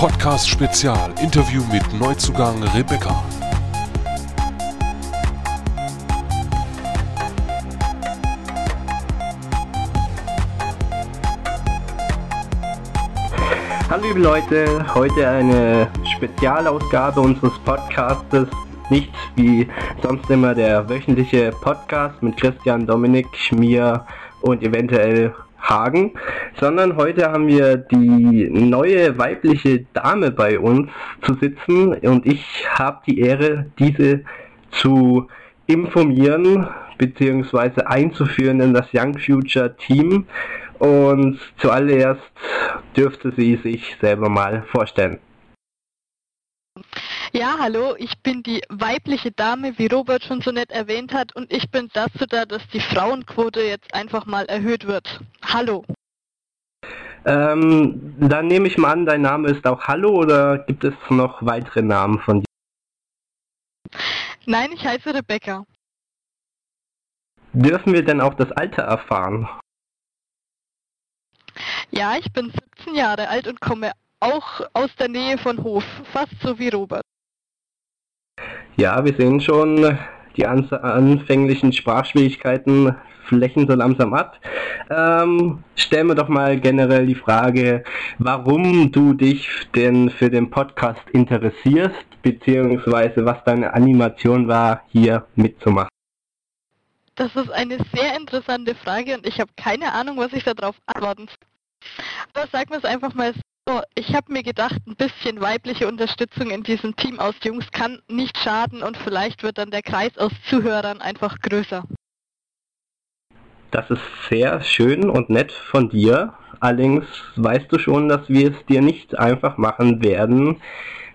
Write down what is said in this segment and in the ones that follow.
Podcast Spezial Interview mit Neuzugang Rebecca. Hallo liebe Leute, heute eine Spezialausgabe unseres Podcastes. Nicht wie sonst immer der wöchentliche Podcast mit Christian, Dominik, mir und eventuell Hagen, sondern heute haben wir die neue weibliche Dame bei uns zu sitzen und ich habe die Ehre, diese zu informieren bzw. einzuführen in das Young Future Team. Und zuallererst dürfte sie sich selber mal vorstellen. Ja, hallo, ich bin die weibliche Dame, wie Robert schon so nett erwähnt hat, und ich bin dazu da, dass die Frauenquote jetzt einfach mal erhöht wird. Hallo. Ähm, dann nehme ich mal an, dein Name ist auch Hallo oder gibt es noch weitere Namen von dir? Nein, ich heiße Rebecca. Dürfen wir denn auch das Alter erfahren? Ja, ich bin 17 Jahre alt und komme auch aus der Nähe von Hof, fast so wie Robert. Ja, wir sehen schon, die anfänglichen Sprachschwierigkeiten flächen so langsam ab. Ähm, stell mir doch mal generell die Frage, warum du dich denn für den Podcast interessierst, beziehungsweise was deine Animation war, hier mitzumachen. Das ist eine sehr interessante Frage und ich habe keine Ahnung, was ich darauf antworten soll. Aber sagen wir es einfach mal so, ich habe mir gedacht, ein bisschen weibliche Unterstützung in diesem Team aus Jungs kann nicht schaden und vielleicht wird dann der Kreis aus Zuhörern einfach größer. Das ist sehr schön und nett von dir. Allerdings weißt du schon, dass wir es dir nicht einfach machen werden.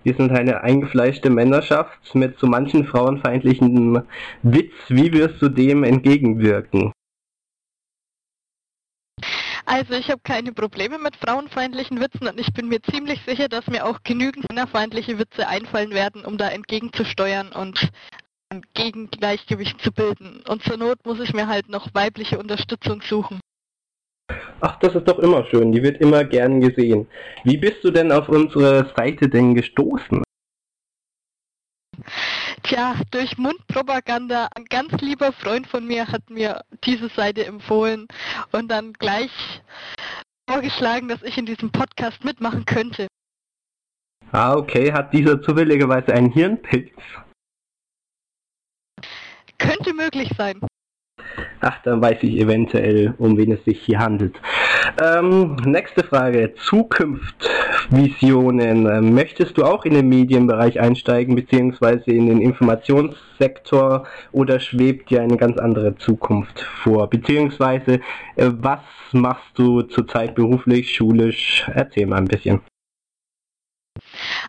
Wir sind eine eingefleischte Männerschaft mit so manchen frauenfeindlichen Witz. Wie wirst du dem entgegenwirken? Also ich habe keine Probleme mit frauenfeindlichen Witzen und ich bin mir ziemlich sicher, dass mir auch genügend männerfeindliche Witze einfallen werden, um da entgegenzusteuern und ein Gegengleichgewicht zu bilden. Und zur Not muss ich mir halt noch weibliche Unterstützung suchen. Ach, das ist doch immer schön. Die wird immer gern gesehen. Wie bist du denn auf unsere Seite denn gestoßen? Tja, durch Mundpropaganda. Ein ganz lieber Freund von mir hat mir diese Seite empfohlen und dann gleich vorgeschlagen, dass ich in diesem Podcast mitmachen könnte. Ah, okay. Hat dieser zufälligerweise einen Hirnpilz? Könnte möglich sein. Ach, dann weiß ich eventuell, um wen es sich hier handelt. Ähm, nächste Frage. Zukunftsvisionen. Möchtest du auch in den Medienbereich einsteigen, beziehungsweise in den Informationssektor, oder schwebt dir eine ganz andere Zukunft vor? Beziehungsweise, äh, was machst du zurzeit beruflich, schulisch? Erzähl mal ein bisschen.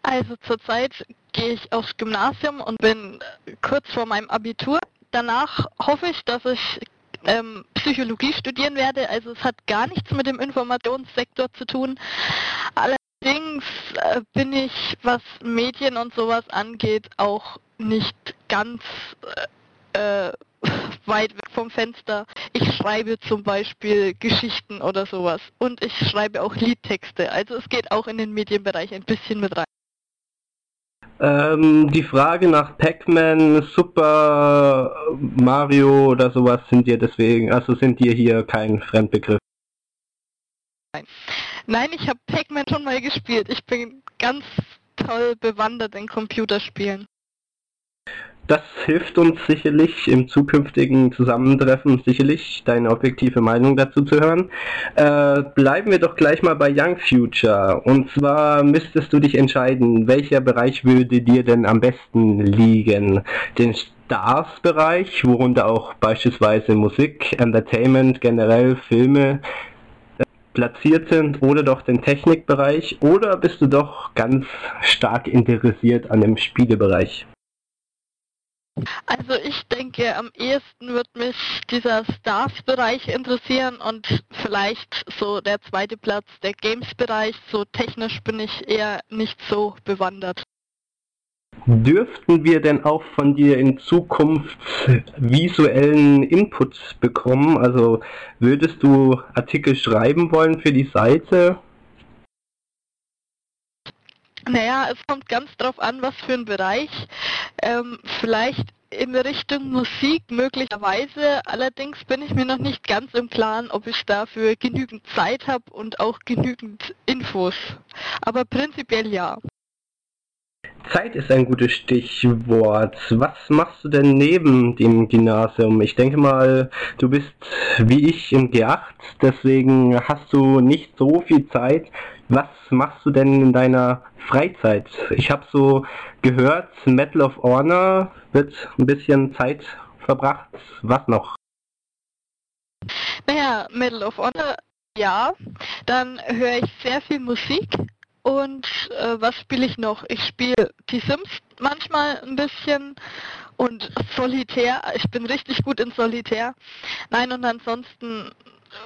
Also zurzeit gehe ich aufs Gymnasium und bin kurz vor meinem Abitur danach hoffe ich, dass ich ähm, Psychologie studieren werde. Also es hat gar nichts mit dem Informationssektor zu tun. Allerdings äh, bin ich, was Medien und sowas angeht, auch nicht ganz äh, äh weit weg vom Fenster. Ich schreibe zum Beispiel Geschichten oder sowas. Und ich schreibe auch Liedtexte. Also es geht auch in den Medienbereich ein bisschen mit rein. Ähm, die Frage nach Pac-Man, Super Mario oder sowas sind dir deswegen, also sind dir hier kein Fremdbegriff. Nein, Nein ich habe Pac-Man schon mal gespielt. Ich bin ganz toll bewandert in Computerspielen. Das hilft uns sicherlich im zukünftigen Zusammentreffen sicherlich deine objektive Meinung dazu zu hören. Äh, bleiben wir doch gleich mal bei Young Future. Und zwar müsstest du dich entscheiden, welcher Bereich würde dir denn am besten liegen? Den Stars-Bereich, worunter auch beispielsweise Musik, Entertainment, generell Filme äh, platziert sind oder doch den Technikbereich oder bist du doch ganz stark interessiert an dem Spielebereich? Also ich denke, am ehesten wird mich dieser Stars-Bereich interessieren und vielleicht so der zweite Platz, der Games-Bereich. So technisch bin ich eher nicht so bewandert. Dürften wir denn auch von dir in Zukunft visuellen Input bekommen? Also würdest du Artikel schreiben wollen für die Seite? Naja, es kommt ganz drauf an, was für ein Bereich. Ähm, vielleicht in Richtung Musik möglicherweise. Allerdings bin ich mir noch nicht ganz im Klaren, ob ich dafür genügend Zeit habe und auch genügend Infos. Aber prinzipiell ja. Zeit ist ein gutes Stichwort. Was machst du denn neben dem Gymnasium? Ich denke mal, du bist wie ich im G8, deswegen hast du nicht so viel Zeit. Was machst du denn in deiner Freizeit? Ich habe so gehört, Metal of Honor wird ein bisschen Zeit verbracht. Was noch? Naja, Medal of Honor, ja. Dann höre ich sehr viel Musik. Und äh, was spiele ich noch? Ich spiele die Sims manchmal ein bisschen und Solitär. Ich bin richtig gut in Solitär. Nein, und ansonsten,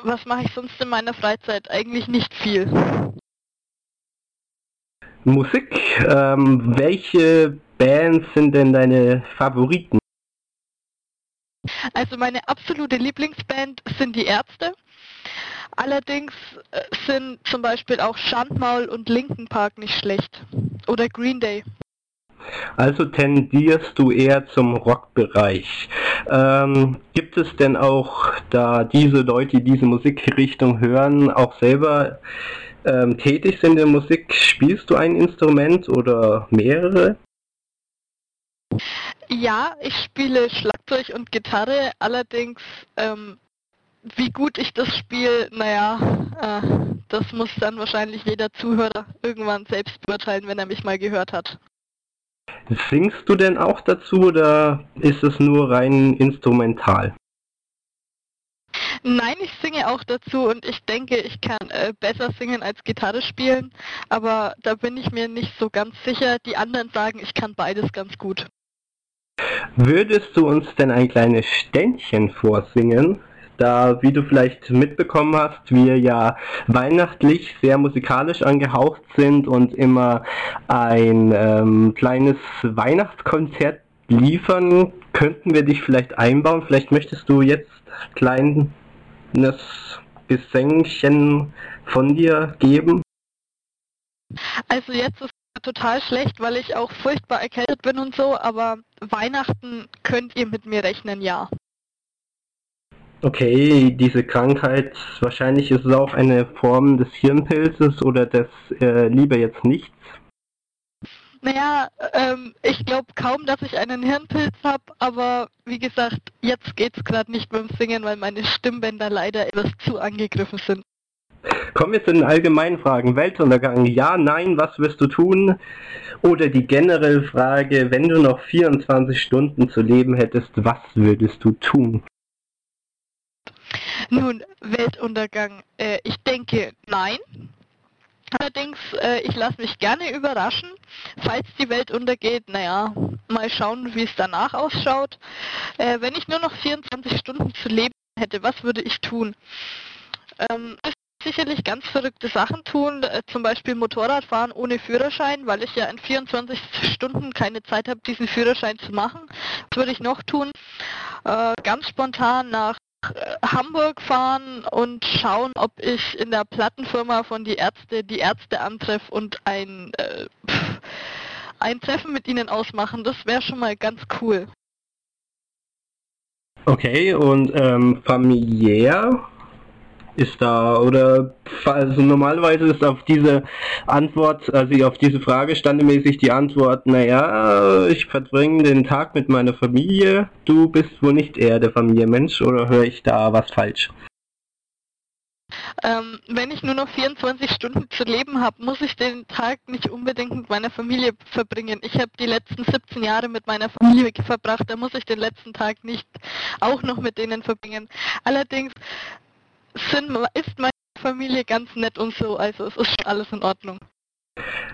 was mache ich sonst in meiner Freizeit? Eigentlich nicht viel. Musik, ähm, welche Bands sind denn deine Favoriten? Also meine absolute Lieblingsband sind die Ärzte. Allerdings äh, sind zum Beispiel auch Schandmaul und Linken Park nicht schlecht. Oder Green Day. Also tendierst du eher zum Rockbereich. Ähm, gibt es denn auch, da diese Leute, die diese Musikrichtung hören, auch selber ähm, tätig sind in der Musik? Spielst du ein Instrument oder mehrere? Ja, ich spiele Schlagzeug und Gitarre, allerdings ähm, wie gut ich das spiele, naja, äh, das muss dann wahrscheinlich jeder Zuhörer irgendwann selbst beurteilen, wenn er mich mal gehört hat. Singst du denn auch dazu oder ist es nur rein instrumental? Nein, ich singe auch dazu und ich denke, ich kann äh, besser singen als Gitarre spielen, aber da bin ich mir nicht so ganz sicher. Die anderen sagen, ich kann beides ganz gut. Würdest du uns denn ein kleines Ständchen vorsingen? Da, wie du vielleicht mitbekommen hast, wir ja weihnachtlich sehr musikalisch angehaucht sind und immer ein ähm, kleines Weihnachtskonzert liefern, könnten wir dich vielleicht einbauen. Vielleicht möchtest du jetzt kleines Gesängchen von dir geben. Also jetzt ist total schlecht, weil ich auch furchtbar erkältet bin und so, aber Weihnachten könnt ihr mit mir rechnen, ja. Okay, diese Krankheit, wahrscheinlich ist es auch eine Form des Hirnpilzes oder des äh, lieber jetzt nichts. Naja, ähm, ich glaube kaum, dass ich einen Hirnpilz habe, aber wie gesagt, jetzt geht's gerade nicht beim Singen, weil meine Stimmbänder leider etwas zu angegriffen sind. Kommen wir zu den allgemeinen Fragen. Weltuntergang, ja, nein, was wirst du tun? Oder die generelle Frage, wenn du noch 24 Stunden zu leben hättest, was würdest du tun? Nun, Weltuntergang, äh, ich denke nein. Allerdings, äh, ich lasse mich gerne überraschen. Falls die Welt untergeht, naja, mal schauen, wie es danach ausschaut. Äh, wenn ich nur noch 24 Stunden zu leben hätte, was würde ich tun? Ähm, sicherlich ganz verrückte Sachen tun, äh, zum Beispiel Motorrad fahren ohne Führerschein, weil ich ja in 24 Stunden keine Zeit habe, diesen Führerschein zu machen. Was würde ich noch tun? Äh, ganz spontan nach Hamburg fahren und schauen, ob ich in der Plattenfirma von die Ärzte die Ärzte antreffe und ein, äh, ein Treffen mit ihnen ausmachen. Das wäre schon mal ganz cool. Okay, und ähm, familiär ist da oder also normalerweise ist auf diese Antwort, also auf diese Frage standemäßig die Antwort, naja, ich verbringe den Tag mit meiner Familie, du bist wohl nicht eher der Familienmensch oder höre ich da was falsch? Ähm, wenn ich nur noch 24 Stunden zu leben habe, muss ich den Tag nicht unbedingt mit meiner Familie verbringen. Ich habe die letzten 17 Jahre mit meiner Familie verbracht, da muss ich den letzten Tag nicht auch noch mit denen verbringen. Allerdings sind, ist meine Familie ganz nett und so, also es ist alles in Ordnung.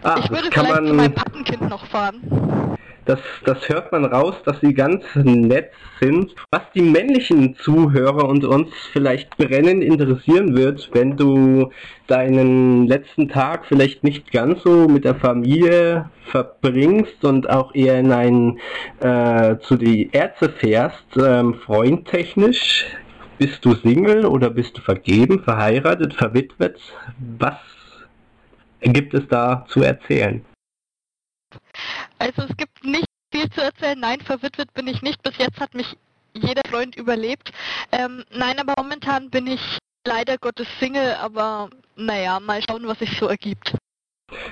Ah, ich würde vielleicht man, zu meinem Patenkind noch fahren. Das, das hört man raus, dass sie ganz nett sind. Was die männlichen Zuhörer und uns vielleicht brennend interessieren wird, wenn du deinen letzten Tag vielleicht nicht ganz so mit der Familie verbringst und auch eher in ein äh, zu die Ärzte fährst, ähm, freundtechnisch, bist du Single oder bist du vergeben, verheiratet, verwitwet? Was gibt es da zu erzählen? Also es gibt nicht viel zu erzählen. Nein, verwitwet bin ich nicht. Bis jetzt hat mich jeder Freund überlebt. Ähm, nein, aber momentan bin ich leider Gottes Single, aber naja, mal schauen, was sich so ergibt.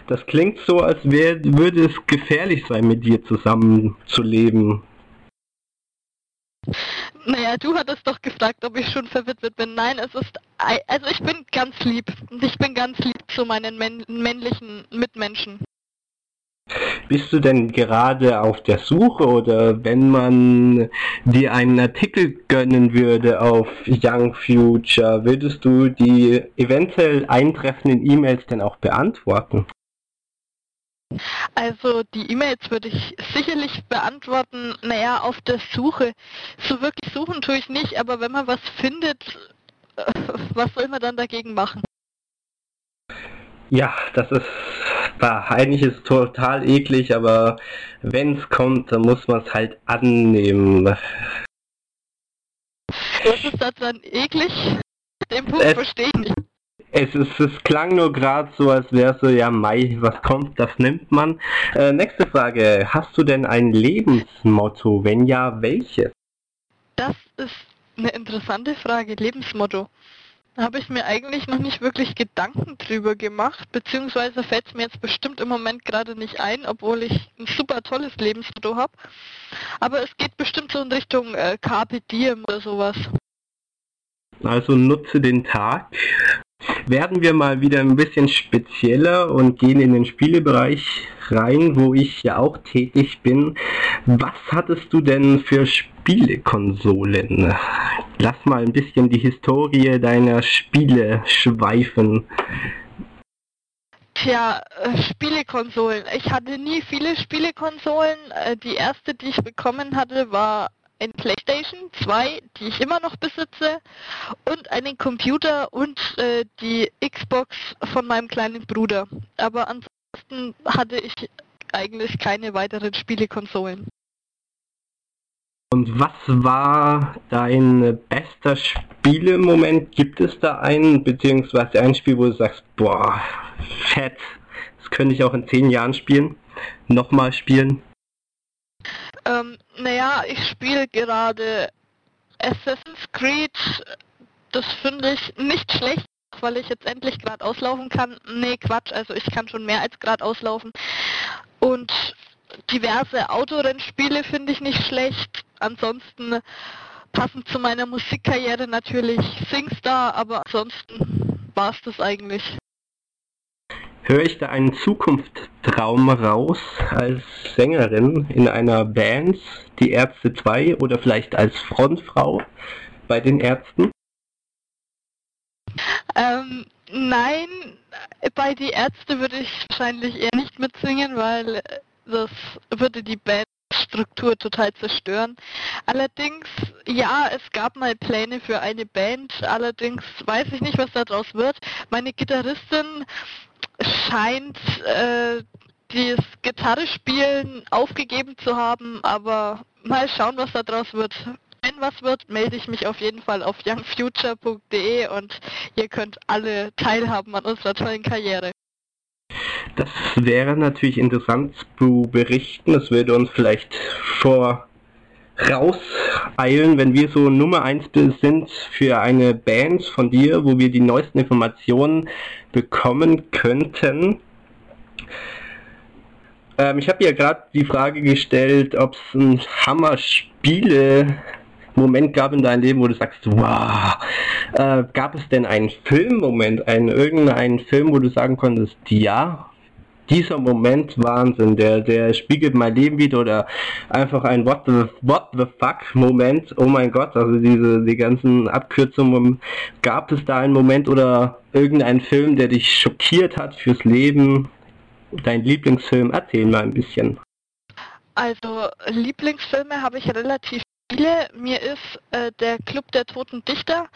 Das klingt so, als wär, würde es gefährlich sein, mit dir zusammen zu leben. Naja, du hattest doch gefragt, ob ich schon verwitwet bin. Nein, es ist, also ich bin ganz lieb. Ich bin ganz lieb zu meinen männlichen Mitmenschen. Bist du denn gerade auf der Suche oder wenn man dir einen Artikel gönnen würde auf Young Future, würdest du die eventuell eintreffenden E-Mails denn auch beantworten? Also die E-Mails würde ich sicherlich beantworten, naja, auf der Suche. So wirklich suchen tue ich nicht, aber wenn man was findet, was soll man dann dagegen machen? Ja, das ist eigentlich ist es total eklig, aber wenn es kommt, dann muss man es halt annehmen. Was ist das dann eklig? Den Punkt verstehe ich nicht. Es, ist, es klang nur gerade so, als wäre so, ja, Mai, was kommt, das nimmt man. Äh, nächste Frage. Hast du denn ein Lebensmotto? Wenn ja, welches? Das ist eine interessante Frage. Lebensmotto. Da habe ich mir eigentlich noch nicht wirklich Gedanken drüber gemacht, beziehungsweise fällt es mir jetzt bestimmt im Moment gerade nicht ein, obwohl ich ein super tolles Lebensmotto habe. Aber es geht bestimmt so in Richtung äh, Carpe Diem oder sowas. Also nutze den Tag. Werden wir mal wieder ein bisschen spezieller und gehen in den Spielebereich rein, wo ich ja auch tätig bin. Was hattest du denn für Spielekonsolen? Lass mal ein bisschen die Historie deiner Spiele schweifen. Tja, äh, Spielekonsolen. Ich hatte nie viele Spielekonsolen. Äh, die erste, die ich bekommen hatte, war ein PlayStation 2, die ich immer noch besitze, und einen Computer und äh, die Xbox von meinem kleinen Bruder. Aber ansonsten hatte ich eigentlich keine weiteren Spielekonsolen. Und was war dein bester Spielemoment? Gibt es da einen, beziehungsweise ein Spiel, wo du sagst, boah, fett, das könnte ich auch in zehn Jahren spielen, nochmal spielen? Ähm, naja, ich spiele gerade Assassin's Creed. Das finde ich nicht schlecht, weil ich jetzt endlich gerade auslaufen kann. Nee, Quatsch, also ich kann schon mehr als gerade auslaufen. Und diverse Autorennspiele finde ich nicht schlecht. Ansonsten passend zu meiner Musikkarriere natürlich Singstar, aber ansonsten war es das eigentlich. Höre ich da einen Zukunftstraum raus als Sängerin in einer Band, die Ärzte 2 oder vielleicht als Frontfrau bei den Ärzten? Ähm, nein, bei die Ärzte würde ich wahrscheinlich eher nicht mitsingen, weil das würde die Bandstruktur total zerstören. Allerdings, ja, es gab mal Pläne für eine Band, allerdings weiß ich nicht, was daraus wird. Meine Gitarristin scheint äh, das Gitarrespielen aufgegeben zu haben, aber mal schauen, was daraus wird. Wenn was wird, melde ich mich auf jeden Fall auf youngfuture.de und ihr könnt alle teilhaben an unserer tollen Karriere. Das wäre natürlich interessant zu berichten. Das würde uns vielleicht vor rauseilen, wenn wir so Nummer 1 sind für eine Band von dir, wo wir die neuesten Informationen bekommen könnten. Ähm, ich habe ja gerade die Frage gestellt, ob es ein Hammer-Spiele Moment gab in deinem Leben, wo du sagst, wow, äh, gab es denn einen Filmmoment, einen irgendeinen Film, wo du sagen konntest, ja, dieser Moment Wahnsinn, der, der spiegelt mein Leben wieder oder einfach ein What the, what the fuck Moment, oh mein Gott, also diese, die ganzen Abkürzungen, gab es da einen Moment oder irgendeinen Film, der dich schockiert hat fürs Leben? Dein Lieblingsfilm, erzähl mal ein bisschen. Also Lieblingsfilme habe ich relativ viele. Mir ist äh, der Club der Toten Dichter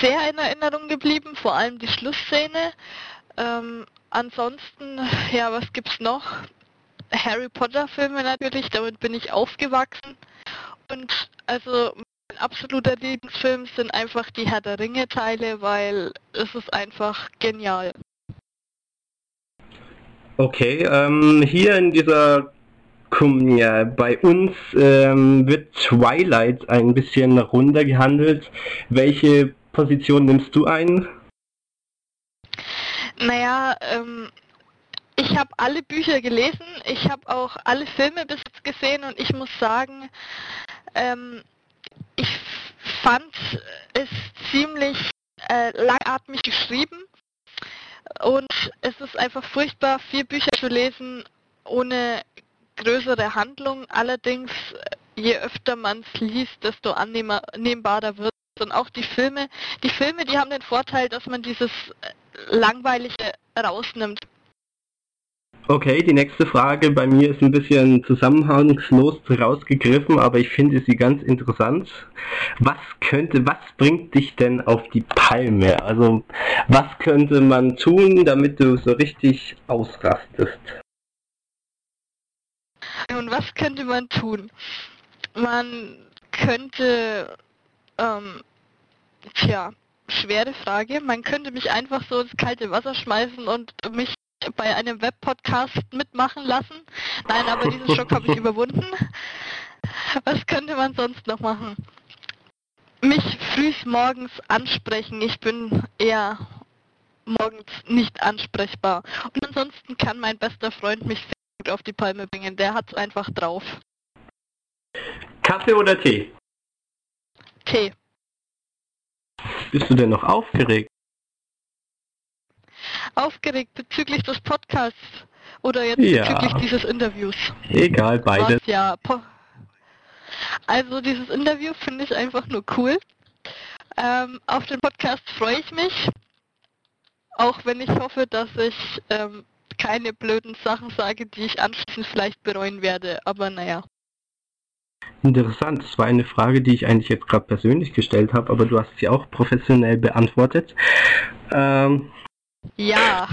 sehr in Erinnerung geblieben, vor allem die Schlussszene. Ähm, ansonsten, ja, was gibt's noch? Harry Potter Filme natürlich, damit bin ich aufgewachsen. Und also mein absoluter Lieblingsfilm sind einfach die Herr der Ringe Teile, weil es ist einfach genial. Okay, ähm, hier in dieser ja, bei uns ähm, wird Twilight ein bisschen runtergehandelt. Welche Position nimmst du ein? Naja, ähm, ich habe alle Bücher gelesen, ich habe auch alle Filme bis jetzt gesehen und ich muss sagen, ähm, ich fand es ziemlich äh, langatmig geschrieben und es ist einfach furchtbar, vier Bücher zu lesen ohne größere Handlung. Allerdings, je öfter man es liest, desto annehmbarer wird und auch die Filme. Die Filme, die haben den Vorteil, dass man dieses Langweilige rausnimmt. Okay, die nächste Frage bei mir ist ein bisschen zusammenhangslos rausgegriffen, aber ich finde sie ganz interessant. Was könnte, was bringt dich denn auf die Palme? Also, was könnte man tun, damit du so richtig ausrastest? Und was könnte man tun? Man könnte, ähm, tja, schwere Frage. Man könnte mich einfach so ins kalte Wasser schmeißen und mich bei einem Webpodcast mitmachen lassen. Nein, aber diesen Schock habe ich überwunden. Was könnte man sonst noch machen? Mich frühs morgens ansprechen. Ich bin eher morgens nicht ansprechbar. Und ansonsten kann mein bester Freund mich sehr gut auf die Palme bringen. Der hat es einfach drauf. Kaffee oder Tee? Tee. Bist du denn noch aufgeregt? Aufgeregt bezüglich des Podcasts oder jetzt Ja. bezüglich dieses Interviews? Egal, beides. Was, ja. Also dieses Interview finde ich einfach nur cool. Ähm, auf den Podcast freue ich mich. Auch wenn ich hoffe, dass ich ähm, keine blöden Sachen sage, die ich anschließend vielleicht bereuen werde. Aber naja. Interessant, das war eine Frage, die ich eigentlich jetzt gerade persönlich gestellt habe, aber du hast sie auch professionell beantwortet. Ähm, Ja,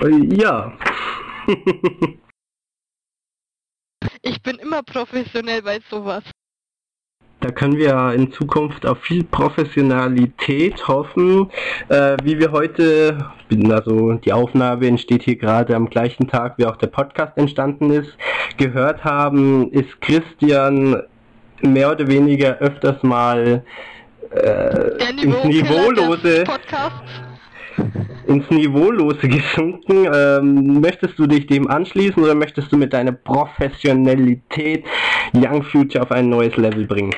äh, ja. ich bin immer professionell bei sowas. Da können wir in Zukunft auf viel Professionalität hoffen, äh, wie wir heute, also die Aufnahme entsteht hier gerade am gleichen Tag, wie auch der Podcast entstanden ist, gehört haben, ist Christian mehr oder weniger öfters mal äh, Der ins Niveaulose, ins Niveaulose gesunken. Ähm, möchtest du dich dem anschließen oder möchtest du mit deiner Professionalität Young Future auf ein neues Level bringen?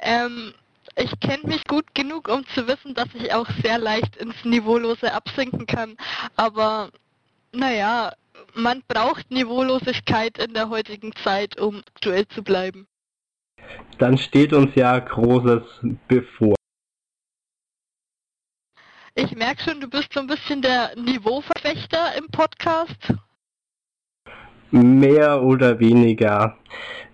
Ähm, ich kenne mich gut genug, um zu wissen, dass ich auch sehr leicht ins Niveaulose absinken kann. Aber naja, man braucht Niveaulosigkeit in der heutigen Zeit, um aktuell zu bleiben. Dann steht uns ja Großes bevor. Ich merke schon, du bist so ein bisschen der Niveauverfechter im Podcast. Mehr oder weniger.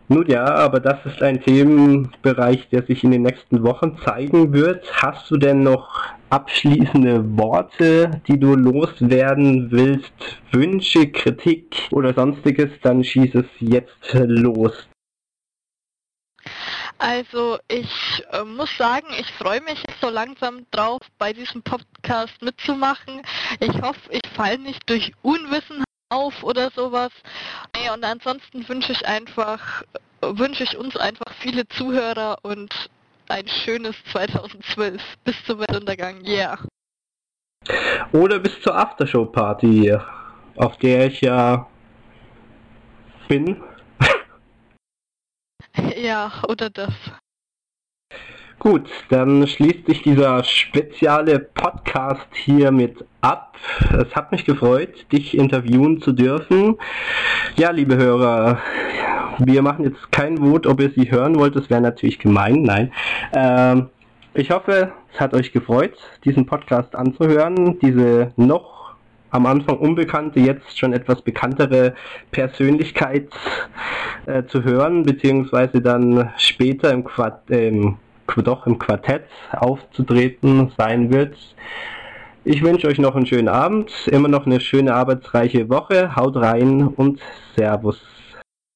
Nun ja, aber das ist ein Themenbereich, der sich in den nächsten Wochen zeigen wird. Hast du denn noch abschließende Worte, die du loswerden willst? Wünsche, Kritik oder sonstiges? Dann schieß es jetzt los. Also ich äh, muss sagen, ich freue mich so langsam drauf, bei diesem Podcast mitzumachen. Ich hoffe, ich falle nicht durch Unwissen auf oder sowas. Nee, und ansonsten wünsche ich einfach, wünsche ich uns einfach viele Zuhörer und ein schönes 2012 bis zum Weltuntergang. Yeah. Oder bis zur Aftershow-Party, auf der ich ja bin. Ja, oder das. Gut, dann schließt sich dieser spezielle Podcast hiermit ab. Es hat mich gefreut, dich interviewen zu dürfen. Ja, liebe Hörer, wir machen jetzt kein Vot, ob ihr sie hören wollt. Das wäre natürlich gemein. Nein. Ähm, ich hoffe, es hat euch gefreut, diesen Podcast anzuhören. Diese noch am Anfang unbekannte, jetzt schon etwas bekanntere Persönlichkeit äh, zu hören, beziehungsweise dann später im, Quart ähm, doch im Quartett aufzutreten sein wird. Ich wünsche euch noch einen schönen Abend, immer noch eine schöne arbeitsreiche Woche. Haut rein und Servus.